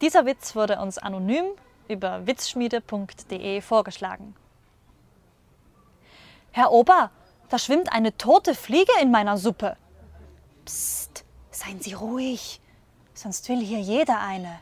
Dieser Witz wurde uns anonym über witzschmiede.de vorgeschlagen. Herr Ober, da schwimmt eine tote Fliege in meiner Suppe. Psst, seien Sie ruhig, sonst will hier jeder eine.